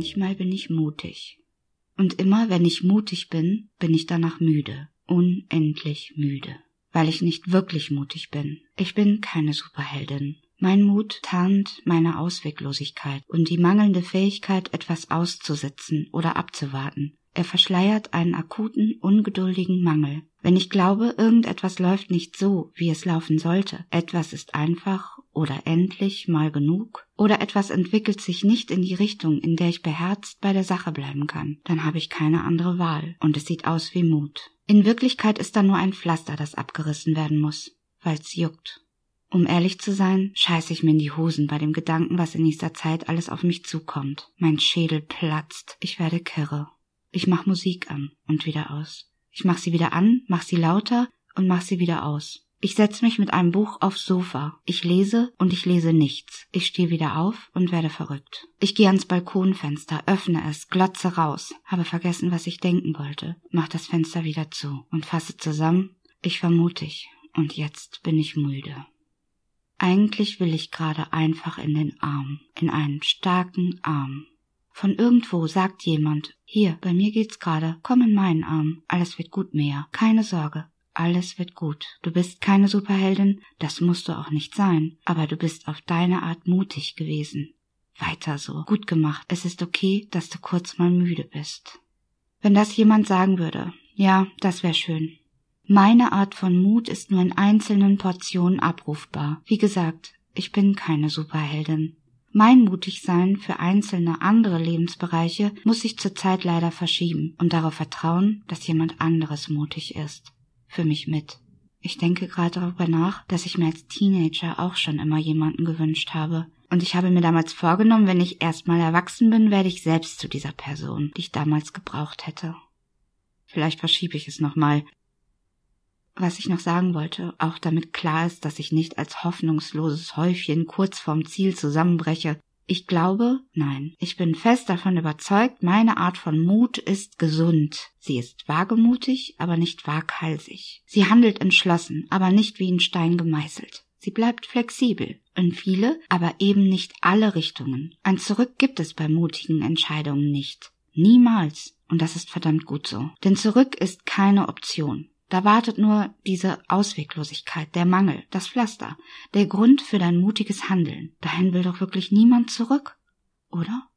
manchmal bin ich mutig. Und immer, wenn ich mutig bin, bin ich danach müde, unendlich müde, weil ich nicht wirklich mutig bin. Ich bin keine Superheldin. Mein Mut tarnt meine Ausweglosigkeit und die mangelnde Fähigkeit, etwas auszusitzen oder abzuwarten. Er verschleiert einen akuten, ungeduldigen Mangel. Wenn ich glaube, irgendetwas läuft nicht so, wie es laufen sollte, etwas ist einfach oder endlich mal genug, oder etwas entwickelt sich nicht in die Richtung, in der ich beherzt bei der Sache bleiben kann, dann habe ich keine andere Wahl, und es sieht aus wie Mut. In Wirklichkeit ist da nur ein Pflaster, das abgerissen werden muss, weil's juckt. Um ehrlich zu sein, scheiße ich mir in die Hosen bei dem Gedanken, was in nächster Zeit alles auf mich zukommt. Mein Schädel platzt, ich werde kirre. Ich mach Musik an und wieder aus. Ich mach sie wieder an, mach sie lauter und mach sie wieder aus. Ich setze mich mit einem Buch aufs Sofa. Ich lese und ich lese nichts. Ich stehe wieder auf und werde verrückt. Ich gehe ans Balkonfenster, öffne es, glotze raus, habe vergessen, was ich denken wollte, mach das Fenster wieder zu und fasse zusammen. Ich war mutig und jetzt bin ich müde. Eigentlich will ich gerade einfach in den Arm, in einen starken Arm. Von irgendwo sagt jemand, hier, bei mir geht's gerade, komm in meinen Arm, alles wird gut, mehr, keine Sorge, alles wird gut. Du bist keine Superheldin, das musst du auch nicht sein, aber du bist auf deine Art mutig gewesen. Weiter so, gut gemacht, es ist okay, dass du kurz mal müde bist. Wenn das jemand sagen würde, ja, das wäre schön. Meine Art von Mut ist nur in einzelnen Portionen abrufbar. Wie gesagt, ich bin keine Superheldin. Mein Mutigsein für einzelne andere Lebensbereiche muss sich zurzeit leider verschieben und darauf vertrauen, dass jemand anderes mutig ist. Für mich mit. Ich denke gerade darüber nach, dass ich mir als Teenager auch schon immer jemanden gewünscht habe. Und ich habe mir damals vorgenommen, wenn ich erstmal erwachsen bin, werde ich selbst zu dieser Person, die ich damals gebraucht hätte. Vielleicht verschiebe ich es nochmal, was ich noch sagen wollte, auch damit klar ist, dass ich nicht als hoffnungsloses Häufchen kurz vorm Ziel zusammenbreche. Ich glaube, nein, ich bin fest davon überzeugt, meine Art von Mut ist gesund. Sie ist wagemutig, aber nicht waghalsig. Sie handelt entschlossen, aber nicht wie in Stein gemeißelt. Sie bleibt flexibel, in viele, aber eben nicht alle Richtungen. Ein Zurück gibt es bei mutigen Entscheidungen nicht. Niemals. Und das ist verdammt gut so. Denn zurück ist keine Option. Da wartet nur diese Ausweglosigkeit, der Mangel, das Pflaster, der Grund für dein mutiges Handeln. Dahin will doch wirklich niemand zurück, oder?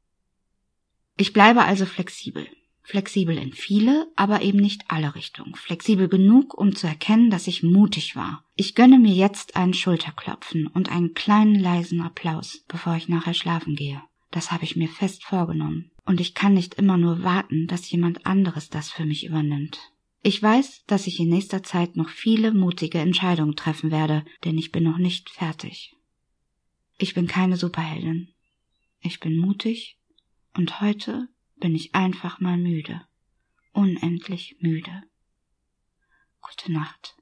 Ich bleibe also flexibel. Flexibel in viele, aber eben nicht alle Richtungen. Flexibel genug, um zu erkennen, dass ich mutig war. Ich gönne mir jetzt einen Schulterklopfen und einen kleinen leisen Applaus, bevor ich nachher schlafen gehe. Das habe ich mir fest vorgenommen. Und ich kann nicht immer nur warten, dass jemand anderes das für mich übernimmt. Ich weiß, dass ich in nächster Zeit noch viele mutige Entscheidungen treffen werde, denn ich bin noch nicht fertig. Ich bin keine Superheldin. Ich bin mutig und heute bin ich einfach mal müde. Unendlich müde. Gute Nacht.